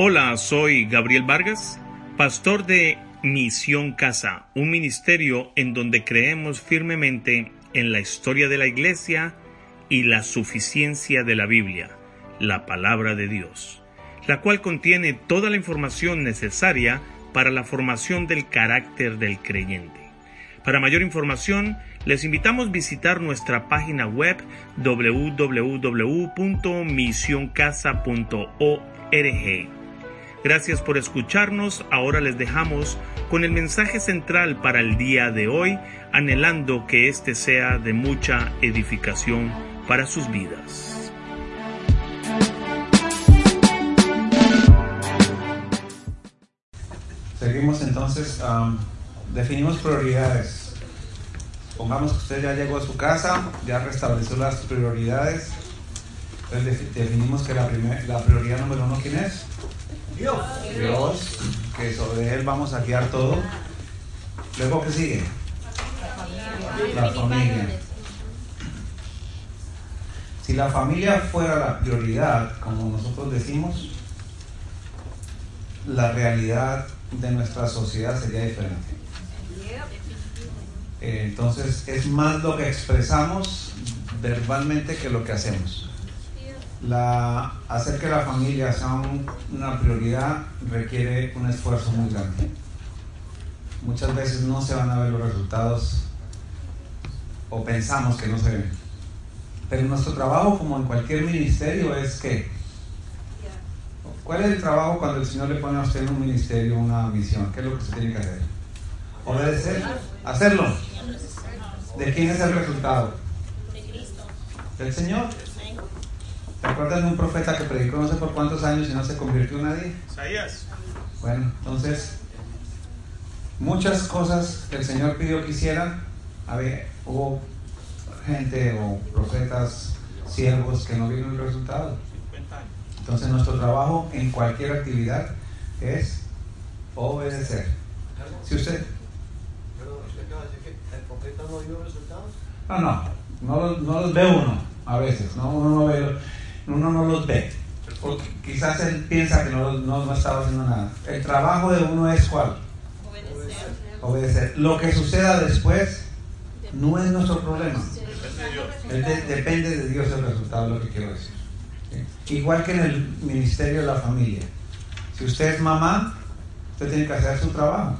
Hola, soy Gabriel Vargas, pastor de Misión Casa, un ministerio en donde creemos firmemente en la historia de la Iglesia y la suficiencia de la Biblia, la palabra de Dios, la cual contiene toda la información necesaria para la formación del carácter del creyente. Para mayor información, les invitamos a visitar nuestra página web www.misioncasa.org. Gracias por escucharnos. Ahora les dejamos con el mensaje central para el día de hoy, anhelando que este sea de mucha edificación para sus vidas. Seguimos entonces, um, definimos prioridades. Pongamos que usted ya llegó a su casa, ya restableció las prioridades. Entonces definimos que la, la prioridad número uno, ¿quién es? Dios. Dios, que sobre Él vamos a guiar todo. Luego, ¿qué sigue? La familia. Si la familia fuera la prioridad, como nosotros decimos, la realidad de nuestra sociedad sería diferente. Eh, entonces es más lo que expresamos verbalmente que lo que hacemos la, hacer que la familia sea una prioridad requiere un esfuerzo muy grande. Muchas veces no se van a ver los resultados o pensamos que no se ven. Pero nuestro trabajo, como en cualquier ministerio, es que... ¿Cuál es el trabajo cuando el Señor le pone a usted en un ministerio una misión? ¿Qué es lo que se tiene que hacer? Obedecer. Hacerlo. ¿De quién es el resultado? De Cristo. Del Señor. ¿Te acuerdas de un profeta que predicó no sé por cuántos años y no se convirtió en nadie? Isaías. Bueno, entonces, muchas cosas que el Señor pidió que hicieran, hubo gente o profetas, siervos que no vieron el resultado. Entonces, nuestro trabajo en cualquier actividad es obedecer. Si usted. el profeta no vio resultados? No, no, no, no los ve uno a veces, ¿no? Uno no ve uno no los ve. Porque quizás él piensa que no, no, estaba haciendo nada. El trabajo de uno es cuál? Obedecer. Obedecer. Lo que suceda después no es nuestro problema. depende de Dios el resultado, lo que quiero decir. Igual que en el ministerio de la familia. Si usted es mamá, usted tiene que hacer su trabajo.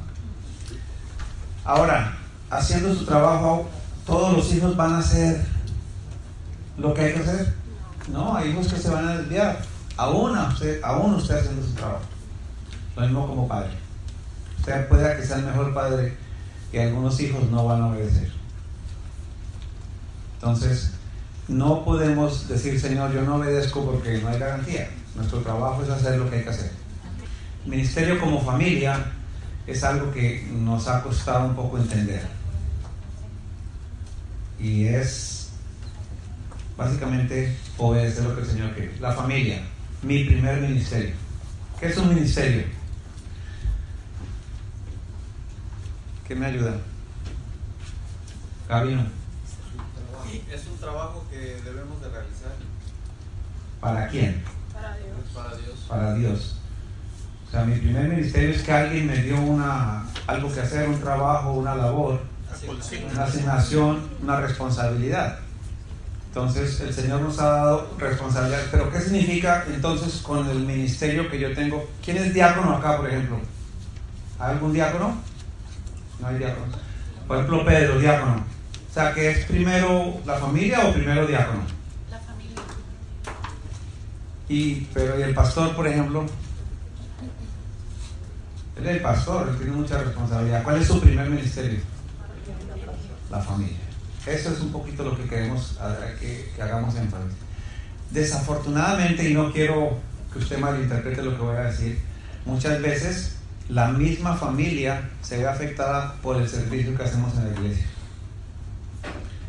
Ahora, haciendo su trabajo, todos los hijos van a hacer lo que hay que hacer. No, hay hijos que se van a desviar. Aún usted, aún usted haciendo su trabajo. Lo mismo como padre. Usted puede que sea el mejor padre y algunos hijos no van a obedecer. Entonces, no podemos decir, Señor, yo no obedezco porque no hay garantía. Nuestro trabajo es hacer lo que hay que hacer. Ministerio como familia es algo que nos ha costado un poco entender. Y es básicamente obedecer lo que el Señor quiere. La familia, mi primer ministerio. ¿Qué es un ministerio? ¿Qué me ayuda? Gabino. Es un trabajo que debemos de realizar. ¿Para quién? Para Dios. Para Dios. Para Dios. O sea, mi primer ministerio es que alguien me dio una, algo que hacer, un trabajo, una labor, una asignación, una responsabilidad. Entonces el Señor nos ha dado responsabilidad. Pero ¿qué significa entonces con el ministerio que yo tengo? ¿Quién es diácono acá, por ejemplo? ¿Hay algún diácono? No hay diácono. Por ejemplo, Pedro, diácono. O sea, ¿qué es primero la familia o primero diácono? La familia. Y, pero ¿y el pastor, por ejemplo? Él es el pastor, él tiene mucha responsabilidad. ¿Cuál es su primer ministerio? La familia. Eso es un poquito lo que queremos que, que hagamos énfasis. Desafortunadamente, y no quiero que usted malinterprete lo que voy a decir, muchas veces la misma familia se ve afectada por el servicio que hacemos en la iglesia.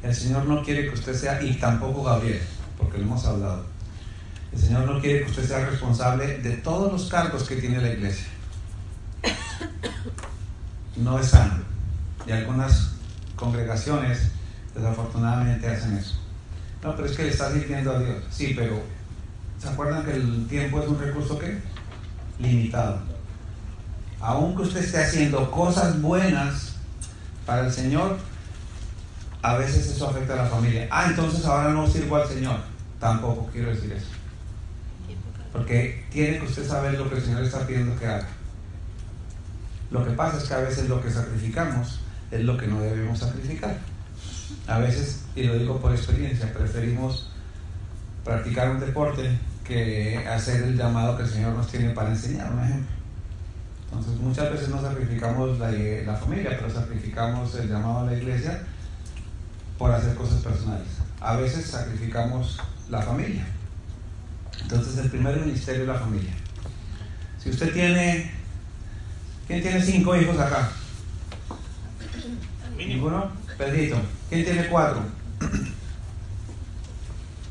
El Señor no quiere que usted sea, y tampoco Gabriel, porque lo hemos hablado. El Señor no quiere que usted sea responsable de todos los cargos que tiene la iglesia. No es sano. Y algunas congregaciones Desafortunadamente hacen eso. No, pero es que le está sirviendo a Dios. Sí, pero ¿se acuerdan que el tiempo es un recurso qué? limitado. Aunque usted esté haciendo cosas buenas para el Señor, a veces eso afecta a la familia. Ah, entonces ahora no sirvo al Señor. Tampoco quiero decir eso. Porque tiene que usted saber lo que el Señor está pidiendo que haga. Lo que pasa es que a veces lo que sacrificamos es lo que no debemos sacrificar. A veces, y lo digo por experiencia, preferimos practicar un deporte que hacer el llamado que el Señor nos tiene para enseñar, un ejemplo. Entonces muchas veces no sacrificamos la, la familia, pero sacrificamos el llamado a la iglesia por hacer cosas personales. A veces sacrificamos la familia. Entonces el primer ministerio es la familia. Si usted tiene, ¿quién tiene cinco hijos acá? ¿Ninguno? Pedrito. ¿Quién tiene cuatro?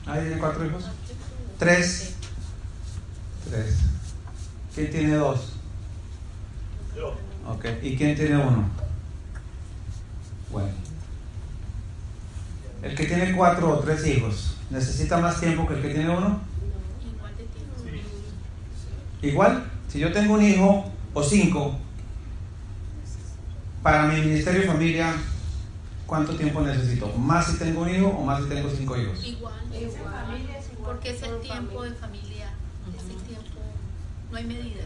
¿Ahí tiene cuatro hijos? ¿Tres? Tres. ¿Quién tiene dos? Yo. Ok. ¿Y quién tiene uno? Bueno. El que tiene cuatro o tres hijos, ¿necesita más tiempo que el que tiene uno? Igual, si yo tengo un hijo o cinco, para mi ministerio de familia, ¿cuánto tiempo necesito? ¿Más si tengo un hijo o más si tengo cinco hijos? Igual, porque es el tiempo de familia, es el tiempo, no hay medida.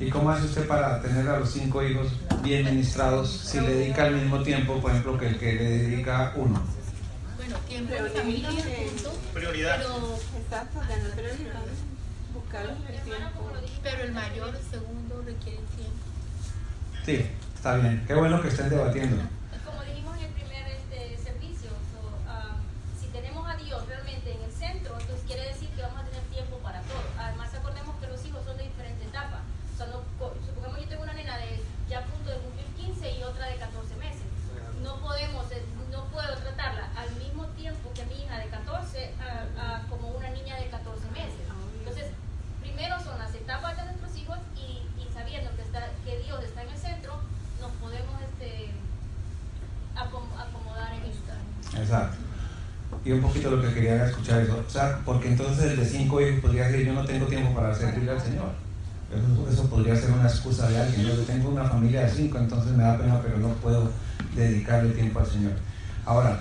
¿Y cómo hace usted para tener a los cinco hijos bien ministrados si le dedica el mismo tiempo, por ejemplo, que el que le dedica uno? Bueno, tiempo de familia, punto. Prioridad. Pero, Exacto, ganar prioridad. Buscarlos el tiempo. pero el mayor, el segundo requiere tiempo. Sí, está bien. Qué bueno que estén debatiendo. Como dijimos en el primer este, servicio, so, ah, si tenemos a Dios realmente en el centro, entonces quiere decir que vamos a tener tiempo para todo. Además, acordemos que los hijos son de diferentes etapas. Son los co- supongamos yo tengo una nena de ya a punto de cumplir 15 y otra de 14 meses. No podemos, eh, no puedo tratarla al mismo tiempo que mi hija de 14 a- a como una niña de 14 meses. Entonces, primero son las etapas de nuestros hijos y, y sabiendo que, está, que Dios está en el centro, nos podemos este, acom- acomodar en esto. Exacto. Y un poquito lo que quería escuchar eso. O sea, porque entonces el de cinco hijos podría decir, yo no tengo tiempo para servirle al Señor. Eso, eso podría ser una excusa de alguien. Yo tengo una familia de cinco, entonces me da pena, pero no puedo dedicarle tiempo al Señor. Ahora,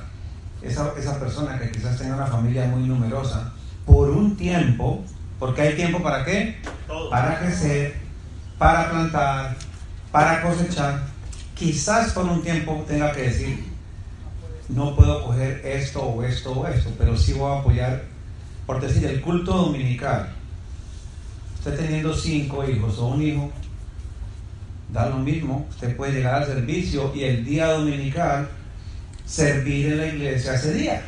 esa, esa persona que quizás tenga una familia muy numerosa, por un tiempo, porque hay tiempo para qué? Para crecer, para plantar, para cosechar. Quizás por un tiempo tenga que decir, no puedo coger esto o esto o esto, pero sí voy a apoyar, por decir, el culto dominical. Usted teniendo cinco hijos o un hijo, da lo mismo, usted puede llegar al servicio y el día dominical servir en la iglesia ese día.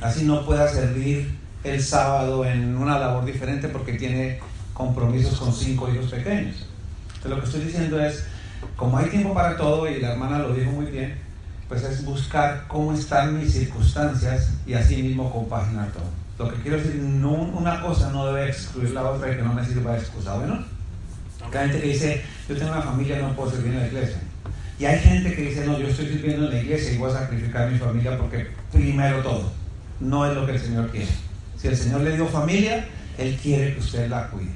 Así no pueda servir el sábado en una labor diferente porque tiene compromisos con cinco hijos pequeños. Entonces lo que estoy diciendo es, como hay tiempo para todo y la hermana lo dijo muy bien, pues es buscar cómo están mis circunstancias y así mismo compaginar todo. Lo que quiero decir, no, una cosa no debe excluir la otra y que no me sirva de excusa, ¿bueno? Porque hay gente que dice, yo tengo una familia, no puedo servir en la iglesia. Y hay gente que dice, no, yo estoy sirviendo en la iglesia y voy a sacrificar a mi familia porque primero todo. No es lo que el Señor quiere. Si el Señor le dio familia, Él quiere que usted la cuide.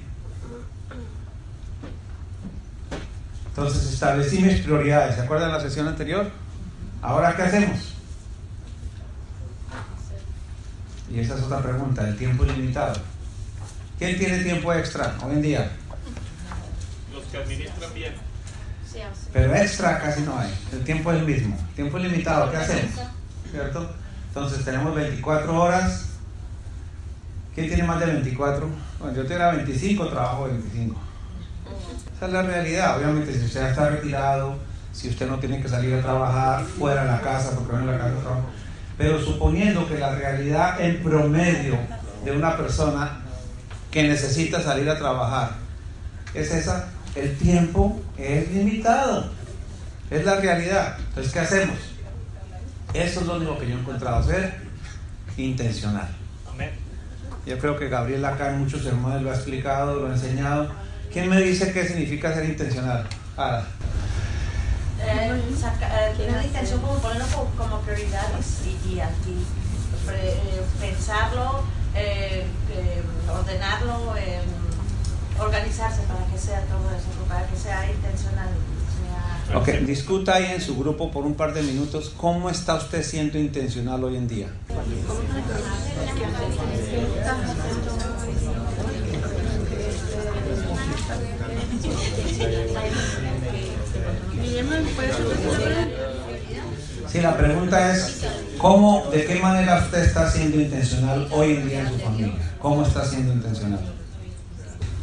Entonces establecí mis prioridades. ¿Se acuerdan de la sesión anterior? Ahora, ¿qué hacemos? Y esa es otra pregunta, el tiempo ilimitado. ¿Quién tiene tiempo extra hoy en día? Los que administran bien. Pero extra casi no hay. El tiempo es el mismo. Tiempo ilimitado, ¿qué hacemos? ¿Cierto? Entonces tenemos 24 horas. ¿Quién tiene más de 24? Bueno, yo tengo 25, trabajo 25. Esa es la realidad. Obviamente, si usted está retirado, si usted no tiene que salir a trabajar fuera de la casa, porque no en la casa trabaja. Pero suponiendo que la realidad en promedio de una persona que necesita salir a trabajar es esa, el tiempo es limitado. Es la realidad. Entonces, ¿qué hacemos? Eso es lo único que yo he encontrado ser intencional. Yo creo que Gabriel acá en muchos sermones lo ha explicado, lo ha enseñado. ¿Quién me dice qué significa ser intencional? Ara. Eh, saca- eh, tener la intención como ponerlo como, como prioridades y, y aquí pre- eh, pensarlo, eh, eh, ordenarlo, eh, organizarse para que sea todo eso, para que sea intencional. Ok, discuta ahí en su grupo por un par de minutos cómo está usted siendo intencional hoy en día. Sí, la pregunta es, ¿cómo, de qué manera usted está siendo intencional hoy en día en su familia? ¿Cómo está siendo intencional?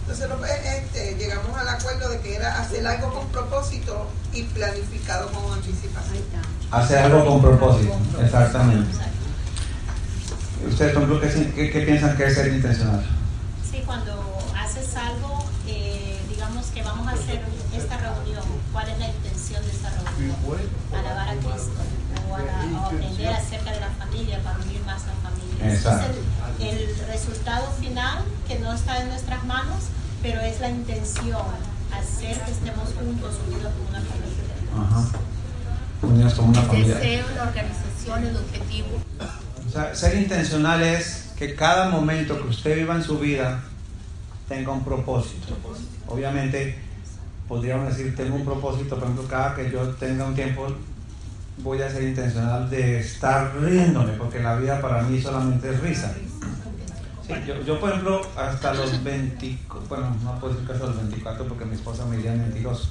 Entonces este, llegamos al acuerdo de que era hacer algo con propósito y planificado con anticipación. Hacer algo con propósito, exactamente. ¿Ustedes, por qué, qué, piensan que es ser intencional? Sí, cuando haces algo, eh, digamos que vamos a hacer esta reunión, ¿cuál es la intención de esta reunión? Alabar a Cristo o, a, aprender acerca de la familia para unir más la familia. Exacto. Es el, el resultado final que no está en nuestras manos, pero es la intención, hacer que estemos juntos, unidos como una familia. Ajá. Unidos como una familia. El deseo, la organización, el objetivo. O sea, ser intencional es que cada momento que usted viva en su vida tenga un propósito. Obviamente, podríamos decir, tengo un propósito, por ejemplo, cada que yo tenga un tiempo, voy a ser intencional de estar riéndome, porque la vida para mí solamente es risa. Yo, yo, por ejemplo, hasta los 20, bueno, no puedo decir que hasta los 24 porque mi esposa me diría mentiroso.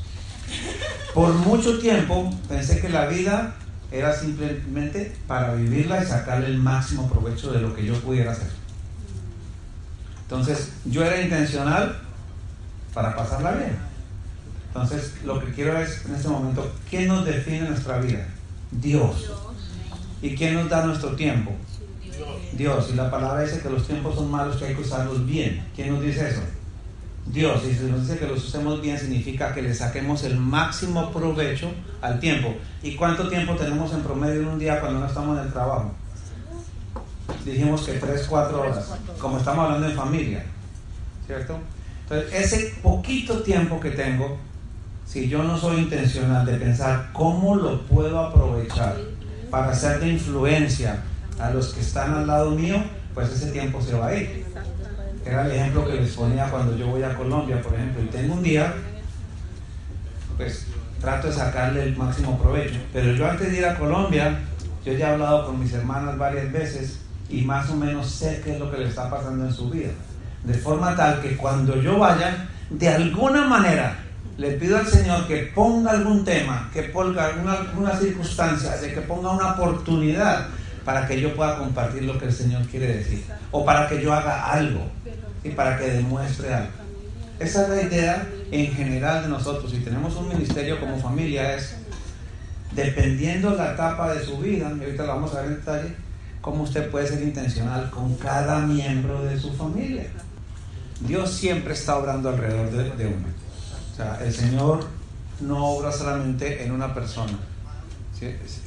Por mucho tiempo pensé que la vida era simplemente para vivirla y sacarle el máximo provecho de lo que yo pudiera hacer. Entonces, yo era intencional para pasarla bien. Entonces, lo que quiero es, en este momento, ¿quién nos define nuestra vida? Dios. ¿Y quién nos da nuestro tiempo? Dios. Y la palabra dice que los tiempos son malos, que hay que usarlos bien. ¿Quién nos dice eso? Dios. Y si nos dice que los usemos bien, significa que le saquemos el máximo provecho al tiempo. ¿Y cuánto tiempo tenemos en promedio en un día cuando no estamos en el trabajo? Dijimos que 3, 4 horas. Como estamos hablando de familia. ¿Cierto? Entonces, ese poquito tiempo que tengo, si yo no soy intencional de pensar cómo lo puedo aprovechar para ser de influencia a los que están al lado mío, pues ese tiempo se va a ir. Era el ejemplo que les ponía cuando yo voy a Colombia, por ejemplo, y tengo un día, pues trato de sacarle el máximo provecho. Pero yo antes de ir a Colombia, yo ya he hablado con mis hermanas varias veces y más o menos sé qué es lo que le está pasando en su vida. De forma tal que cuando yo vaya, de alguna manera, le pido al Señor que ponga algún tema, que ponga alguna, alguna circunstancia, de que ponga una oportunidad para que yo pueda compartir lo que el Señor quiere decir. O para que yo haga algo y para que demuestre algo. Esa es la idea en general de nosotros. Si tenemos un ministerio como familia es, dependiendo la etapa de su vida, y ahorita lo vamos a ver en detalle, cómo usted puede ser intencional con cada miembro de su familia. Dios siempre está obrando alrededor de, de uno. O sea, el Señor no obra solamente en una persona.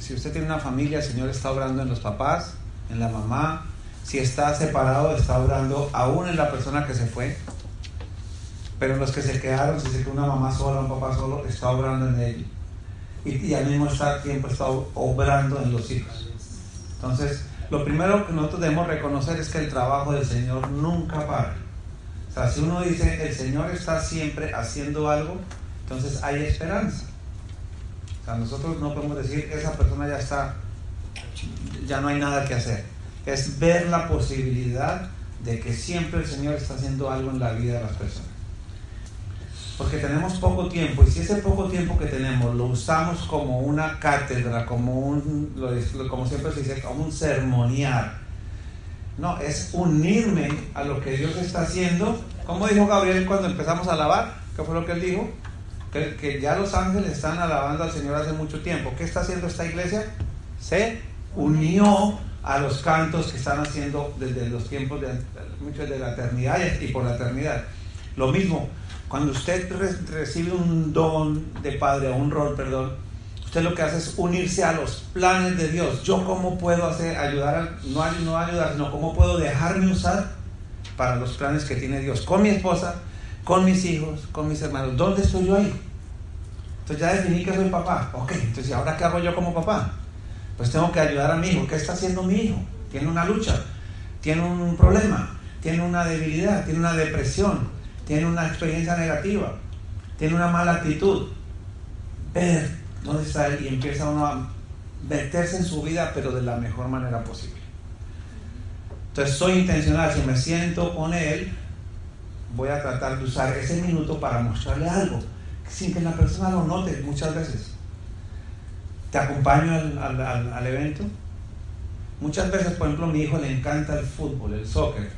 Si, usted tiene una familia, el Señor está obrando en los papás, en la mamá. Si está separado, está obrando aún en la persona que se fue. Pero en los que se quedaron, si se quedó una mamá sola, un papá solo, está obrando en ellos. Y, y al mismo tiempo está obrando en los hijos. Entonces, lo primero que nosotros debemos reconocer es que el trabajo del Señor nunca para. Sea, si uno dice, el Señor está siempre haciendo algo, entonces hay esperanza. O sea, nosotros no podemos decir, esa persona ya está, ya no hay nada que hacer. Es ver la posibilidad de que siempre el Señor está haciendo algo en la vida de las personas. Porque tenemos poco tiempo y si ese poco tiempo que tenemos lo usamos como una cátedra, como un, como siempre se dice, como un sermonear. No, es unirme a lo que Dios está haciendo. Como dijo Gabriel cuando empezamos a alabar? ¿Qué fue lo que él dijo? Que, ya los ángeles están alabando al Señor hace mucho tiempo. ¿Qué está haciendo esta iglesia? Se unió a los cantos que están haciendo desde los tiempos de, de la eternidad y por la eternidad. Lo mismo, cuando usted re recibe un don de padre o un rol, perdón, usted lo que hace es unirse a los planes de Dios. Yo cómo puedo hacer, ayudar, a, no, no ayudar, sino cómo puedo dejarme usar para los planes que tiene Dios. Con mi esposa, con mis hijos, con mis hermanos. ¿Dónde estoy yo ahí? Entonces ya definí que soy papá. Ok, entonces ¿ahora qué hago yo como papá? Pues tengo que ayudar a mi hijo. ¿Qué está haciendo mi hijo? Tiene una lucha, tiene un problema, tiene una debilidad, tiene una depresión, tiene una experiencia negativa, tiene una mala actitud. Ver dónde está él y empieza uno a meterse en su vida, pero de la mejor manera posible. Entonces soy intencional, si me siento con él, voy a tratar de usar ese minuto para mostrarle algo, sin que la persona lo note muchas veces. Te acompaño al, evento. Muchas veces, por ejemplo, a mi hijo le encanta el fútbol, el soccer.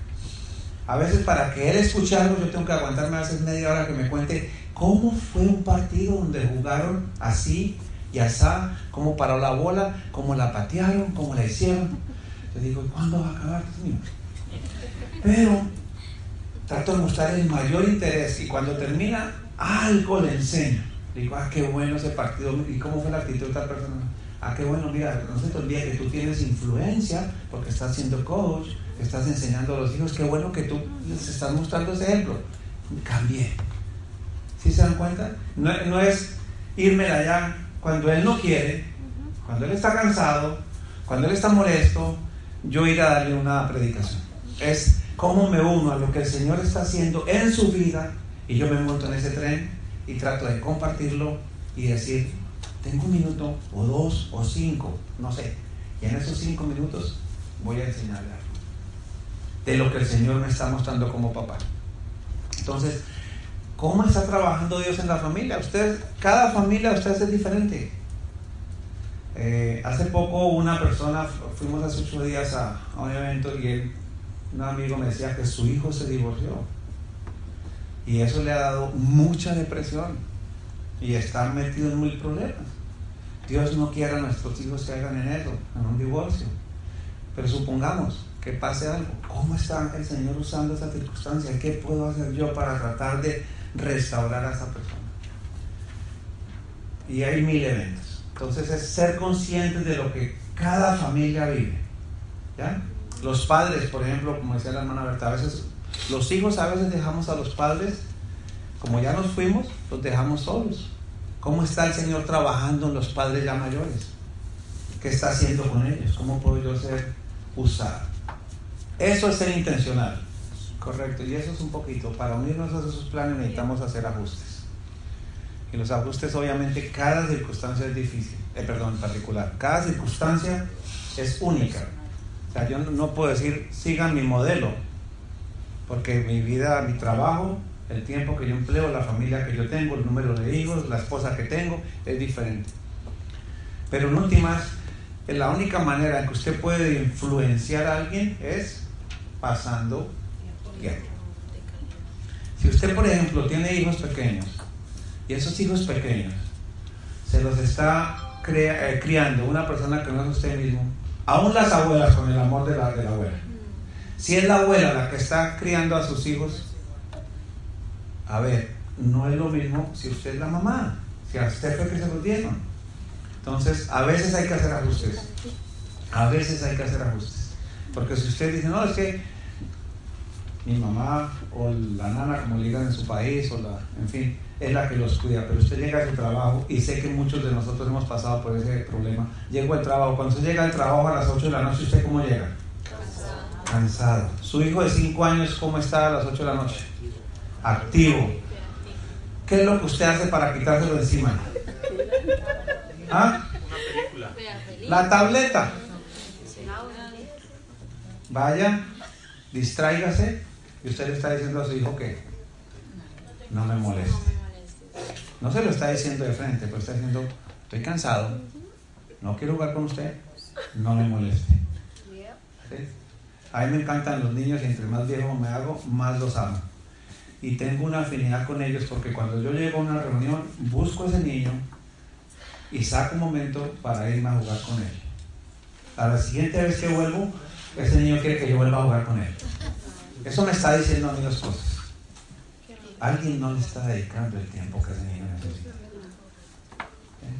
A veces para que él escuche algo, yo tengo que aguantarme a veces media hora que me cuente cómo fue un partido donde jugaron así y asá, cómo paró la bola, cómo la patearon, cómo la hicieron. Yo digo, ¿cuándo va a acabar, Pero trato de mostrar el mayor interés y cuando termina, algo le enseño. Digo, ah, qué bueno ese partido. ¿Y cómo fue la actitud de tal persona? Ah, qué bueno, mira, no se te olvide que tú tienes influencia porque estás siendo coach, estás enseñando a los hijos. Qué bueno que tú les estás mostrando ese ejemplo. Cambié. ¿Sí se dan cuenta? No, no es irme allá cuando él no quiere, cuando él está cansado, cuando él está molesto, yo ir a darle una predicación. Es cómo me uno a lo que el Señor está haciendo en su vida y yo me monto en ese tren y trato de compartirlo y decir, tengo un minuto o dos o cinco, no sé. Y en esos cinco minutos voy a enseñarle algo de lo que el Señor me está mostrando como papá. Entonces, ¿cómo está trabajando Dios en la familia? Usted, cada familia usted es diferente. Eh, hace poco una persona, fuimos hace ocho días a, a un evento y un amigo me decía que su hijo se divorció. Y eso le ha dado mucha depresión y está metido en mil problemas. Dios no quiere a nuestros hijos que hagan en eso, en un divorcio. Pero supongamos que pase algo. ¿Cómo está el Señor usando esa circunstancia? ¿Qué puedo hacer yo para tratar de restaurar a esa persona? Y hay mil eventos. Entonces es ser conscientes de lo que cada familia vive. ¿Ya? Los padres, por ejemplo, como decía la hermana Berta, a veces los hijos a veces dejamos a los padres, como ya nos fuimos, los dejamos solos. ¿Cómo está el Señor trabajando en los padres ya mayores? ¿Qué está haciendo con ellos? ¿Cómo puedo yo ser usado? Eso es ser intencional. Correcto. Y eso es un poquito. Para unirnos a esos planes necesitamos hacer ajustes. Y los ajustes, obviamente, cada circunstancia es difícil. Eh, perdón, particular. Cada circunstancia es única. O sea, yo no puedo decir, sigan mi modelo porque mi vida, mi trabajo, el tiempo que yo empleo, la familia que yo tengo, el número de hijos, la esposa que tengo, es diferente. Pero en últimas, la única manera en que usted puede influenciar a alguien es pasando Si usted, por ejemplo, tiene hijos pequeños y esos hijos pequeños se los está eh, criando una persona que no es usted mismo, aún las abuelas con el amor de la, de la abuela si es la abuela la que está criando a sus hijos, a ver, no es lo mismo si usted es la mamá, si a usted fue que se lo dieron. Entonces, a veces hay que hacer ajustes. A veces hay que hacer ajustes. Porque si usted dice, no, es que mi mamá o la nana, como le digan en su país, o la, en fin, es la que los cuida, pero usted llega a su trabajo y sé que muchos de nosotros hemos pasado por ese problema. Llego al trabajo, cuando usted llega al trabajo a las 8 de la noche, ¿usted cómo llega? cansado. Su hijo de 5 años, ¿cómo está a las 8 de la noche? Activo. ¿Qué es lo que usted hace para quitárselo de encima? ¿Ah? La tableta. Vaya, distráigase y usted le está diciendo a su hijo que no me moleste. No se lo está diciendo de frente, pero está diciendo, estoy cansado, no quiero jugar con usted, no me moleste. A mí me encantan los niños y entre más viejo me hago, más los amo. Y tengo una afinidad con ellos porque cuando yo llego a una reunión, busco a ese niño y saco un momento para irme a jugar con él. A la siguiente vez que vuelvo, ese niño quiere que yo vuelva a jugar con él. Eso me está diciendo a mí dos cosas. Alguien no le está dedicando el tiempo que ese niño necesita. ¿Eh?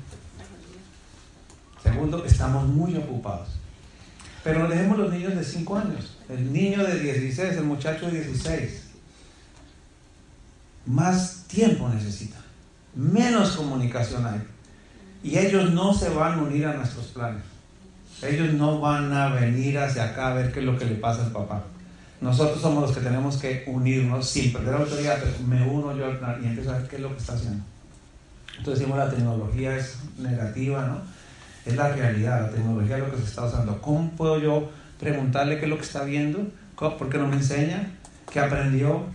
Segundo, estamos muy ocupados. Pero dejemos los niños de 5 años, el niño de 16, el muchacho de 16. Más tiempo necesita, menos comunicación hay. Y ellos no se van a unir a nuestros planes. Ellos no van a venir hacia acá a ver qué es lo que le pasa al papá. Nosotros somos los que tenemos que unirnos sin perder autoridad, pero me uno yo y empiezo a ver qué es lo que está haciendo. Entonces decimos la tecnología es negativa, ¿no? Es la realidad, la tecnología es lo que se está usando. ¿Cómo puedo yo preguntarle qué es lo que está viendo? ¿Por qué no me enseña? ¿Qué aprendió?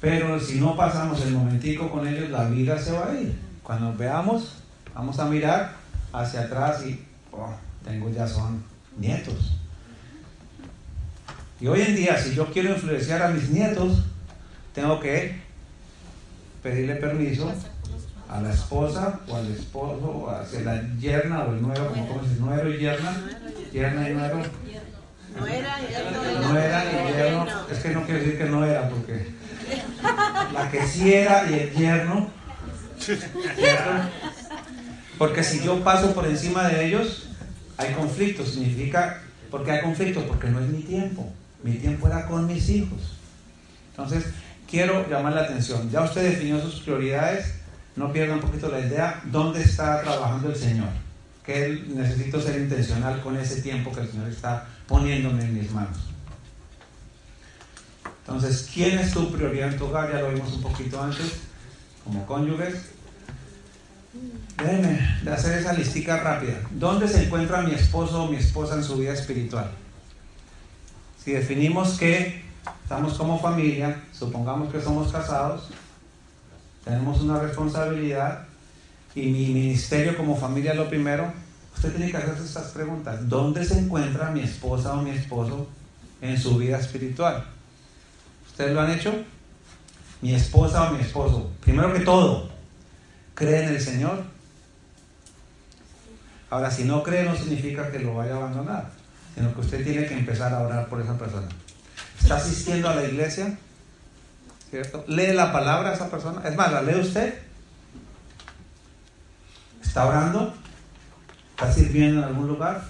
Pero si no pasamos el momentico con ellos, la vida se va a ir. Cuando nos veamos, vamos a mirar hacia atrás y oh, tengo ya son nietos. Y hoy en día, si yo quiero influenciar a mis nietos, tengo que pedirle permiso a la esposa o al esposo o hacia la yerna o el nuevo, como se dice, nuero y yerna, yerna y nuero. No era, no era y yerno. Es que no quiero decir que no era, porque la que sí era y el yerno. Porque si yo paso por encima de ellos, hay conflicto. Significa, ¿por qué hay conflicto? Porque no es mi tiempo. Mi tiempo era con mis hijos. Entonces, quiero llamar la atención. Ya usted definió sus prioridades. No pierda un poquito la idea. ¿Dónde está trabajando el Señor? Que necesito ser intencional con ese tiempo que el Señor está poniéndome en mis manos. Entonces, ¿quién es tu prioridad en tu hogar? Ya lo vimos un poquito antes, como cónyuges. Déjenme de hacer esa listica rápida. ¿Dónde se encuentra mi esposo o mi esposa en su vida espiritual? Si definimos que estamos como familia, supongamos que somos casados, tenemos una responsabilidad y mi ministerio como familia es lo primero, usted tiene que hacerse estas preguntas. ¿Dónde se encuentra mi esposa o mi esposo en su vida espiritual? ¿Ustedes lo han hecho? Mi esposa o mi esposo, primero que todo, ¿cree en el Señor? Ahora, si no cree no significa que lo vaya a abandonar sino que usted tiene que empezar a orar por esa persona. ¿Está asistiendo a la iglesia? ¿Cierto? ¿Lee la palabra a esa persona? Es más, ¿la lee usted? ¿Está orando? ¿Está sirviendo en algún lugar?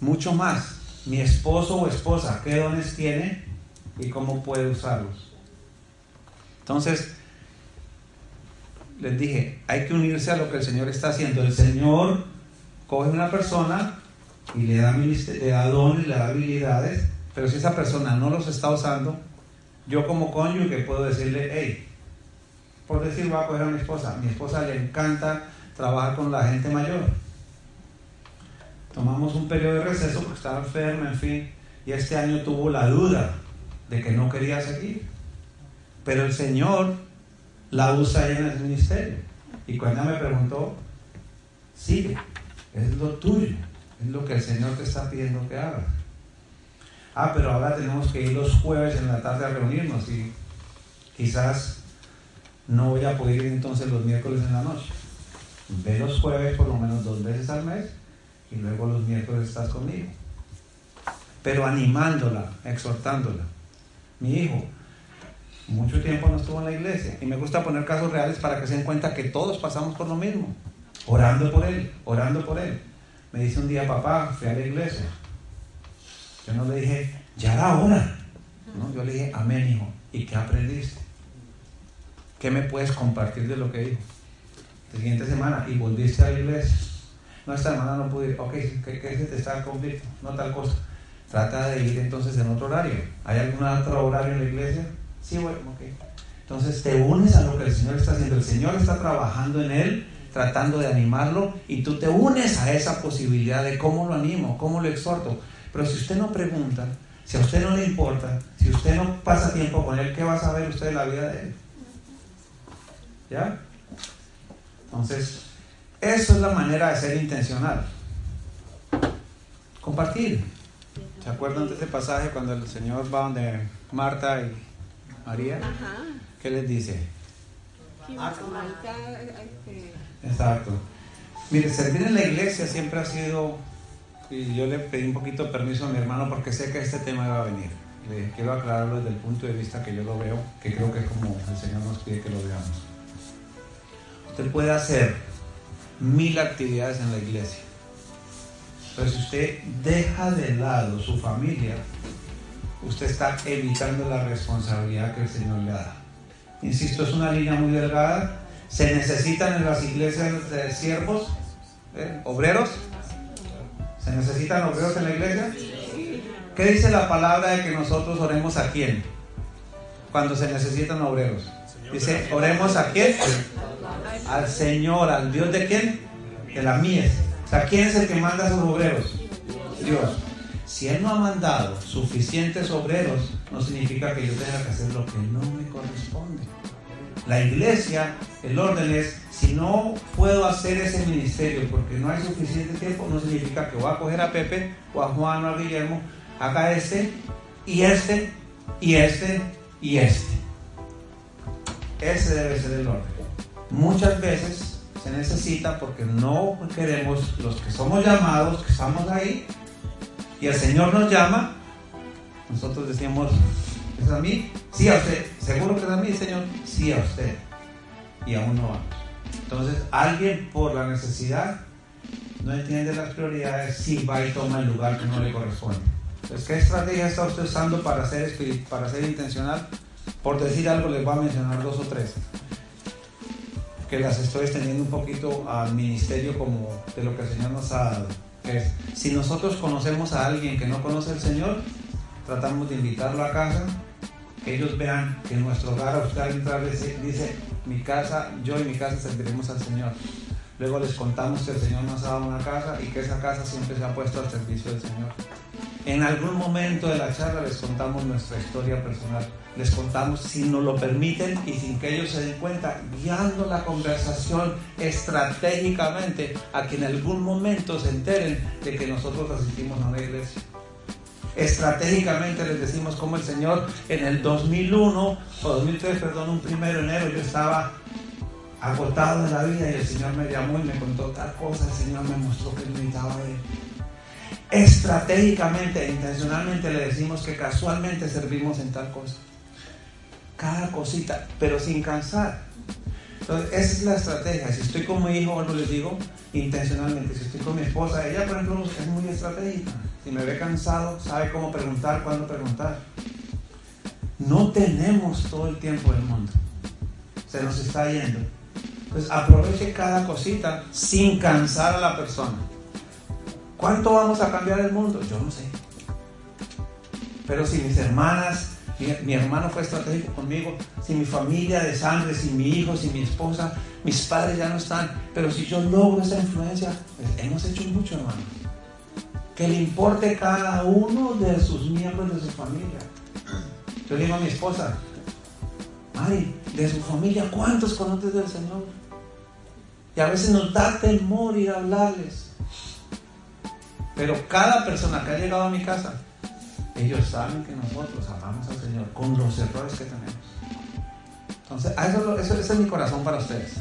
Mucho más. Mi esposo o esposa, ¿qué dones tiene y cómo puede usarlos? Entonces, les dije, hay que unirse a lo que el Señor está haciendo. El Señor coge una persona y le da, le da dones, le da habilidades, pero si esa persona no los está usando, yo como cónyuge puedo decirle, hey, por decir, voy a coger a mi esposa, mi esposa le encanta trabajar con la gente mayor. Tomamos un periodo de receso porque estaba enferma, en fin, y este año tuvo la duda de que no quería seguir. Pero el Señor la usa en el ministerio. Y cuando me preguntó, sigue, es lo tuyo. Es lo que el Señor te está pidiendo que hagas. Ah, pero ahora tenemos que ir los jueves en la tarde a reunirnos y quizás no voy a poder ir entonces los miércoles en la noche. Ve los jueves por lo menos dos veces al mes y luego los miércoles estás conmigo. Pero animándola, exhortándola. Mi hijo, mucho tiempo no estuvo en la iglesia y me gusta poner casos reales para que se den cuenta que todos pasamos por lo mismo. Orando por él, orando por él. Me dice un día, papá, fui a la iglesia. Yo no le dije, ya era hora. ¿no? Yo le dije, amén, hijo. ¿Y qué aprendiste? ¿Qué me puedes compartir de lo que dijo? La siguiente semana, y volviste a la iglesia. No, esta semana no pude ir. Ok, ¿qué, qué se te está el conflicto? No tal cosa. Trata de ir entonces en otro horario. ¿Hay algún otro horario en la iglesia? Sí, bueno, ok. Entonces te unes a lo que el Señor está haciendo. El Señor está trabajando en él tratando de animarlo y tú te unes a esa posibilidad de cómo lo animo, cómo lo exhorto. Pero si usted no pregunta, si a usted no le importa, si usted no pasa tiempo con él, ¿qué va a saber usted de la vida de él? ¿Ya? Entonces, eso es la manera de ser intencional. Compartir. ¿Se acuerdan de ese pasaje cuando el Señor va donde Marta y María? ¿Qué les dice? Exacto. Mire, servir en la iglesia siempre ha sido, y yo le pedí un poquito de permiso a mi hermano porque sé que este tema va a venir. Le quiero aclararlo desde el punto de vista que yo lo veo, que creo que es como el Señor nos pide que lo veamos. Usted puede hacer mil actividades en la iglesia, pero si usted deja de lado su familia, usted está evitando la responsabilidad que el Señor le da. Insisto, es una línea muy delgada ¿Se necesitan en las iglesias de siervos? ¿Eh? ¿Obreros? ¿Se necesitan obreros en la iglesia? ¿Qué dice la palabra de que nosotros oremos a quién? Cuando se necesitan obreros. Dice, oremos a quién? Al Señor, al Dios de quién? De la mies. O sea, ¿quién es el que manda a sus obreros? Dios. Si Él no ha mandado suficientes obreros, no significa que yo tenga que hacer lo que no me corresponde. La iglesia, el orden es, si no puedo hacer ese ministerio porque no hay suficiente tiempo, no significa que voy a coger a Pepe o a Juan o a Guillermo, haga este y este y este y este. Ese debe ser el orden. Muchas veces se necesita porque no queremos los que somos llamados, que estamos ahí, y el Señor nos llama, nosotros decimos, ¿es a mí? Sí a usted. ¿Seguro que es a mí, Señor? Sí a usted. Y aún no vamos. Entonces, alguien por la necesidad no entiende las prioridades, sí va y toma el lugar que no le corresponde. Entonces, ¿qué estrategia está usted usando para ser, para ser intencional? Por decir algo, les voy a mencionar dos o tres que las estoy extendiendo un poquito al ministerio como de lo que el Señor nos ha dado. Es, si nosotros conocemos a alguien que no conoce al Señor, tratamos de invitarlo a casa, que ellos vean que nuestro hogar usted entrar dice, dice, mi casa, yo y mi casa serviremos al Señor. Luego les contamos que el Señor nos ha dado una casa y que esa casa siempre se ha puesto al servicio del Señor. En algún momento de la charla les contamos nuestra historia personal. Les contamos, si nos lo permiten y sin que ellos se den cuenta, guiando la conversación estratégicamente a que en algún momento se enteren de que nosotros asistimos a una iglesia. Estratégicamente les decimos cómo el Señor en el 2001 o 2003, perdón, un primero de enero yo estaba agotado en la vida y el Señor me llamó y me contó tal cosa, el Señor me mostró que necesitaba de él. Estratégicamente e intencionalmente le decimos que casualmente servimos en tal cosa. Cada cosita, pero sin cansar. Entonces, esa es la estrategia. Si estoy con mi hijo, no les digo intencionalmente. Si estoy con mi esposa, ella, por ejemplo, es muy estratégica. Si me ve cansado, sabe cómo preguntar, cuándo preguntar. No tenemos todo el tiempo del mundo. Se nos está yendo. Entonces aproveche cada cosita sin cansar a la persona. ¿Cuánto vamos a cambiar el mundo? Yo no sé. Pero si mis hermanas, mi, hermano fue estratégico conmigo, si mi familia de sangre, si mi hijo, si mi esposa, mis padres ya no están, pero si yo logro esa influencia, pues hemos hecho mucho, hermano. Que le importe cada uno de sus miembros de su familia. Yo digo a mi esposa, Mari, de su familia, ¿cuántos conoces del Señor? Y a veces nos da temor ir a hablarles. Pero cada persona que ha llegado a mi casa, ellos saben que nosotros amamos al Señor con los errores que tenemos. Entonces, eso, ese es mi corazón para ustedes.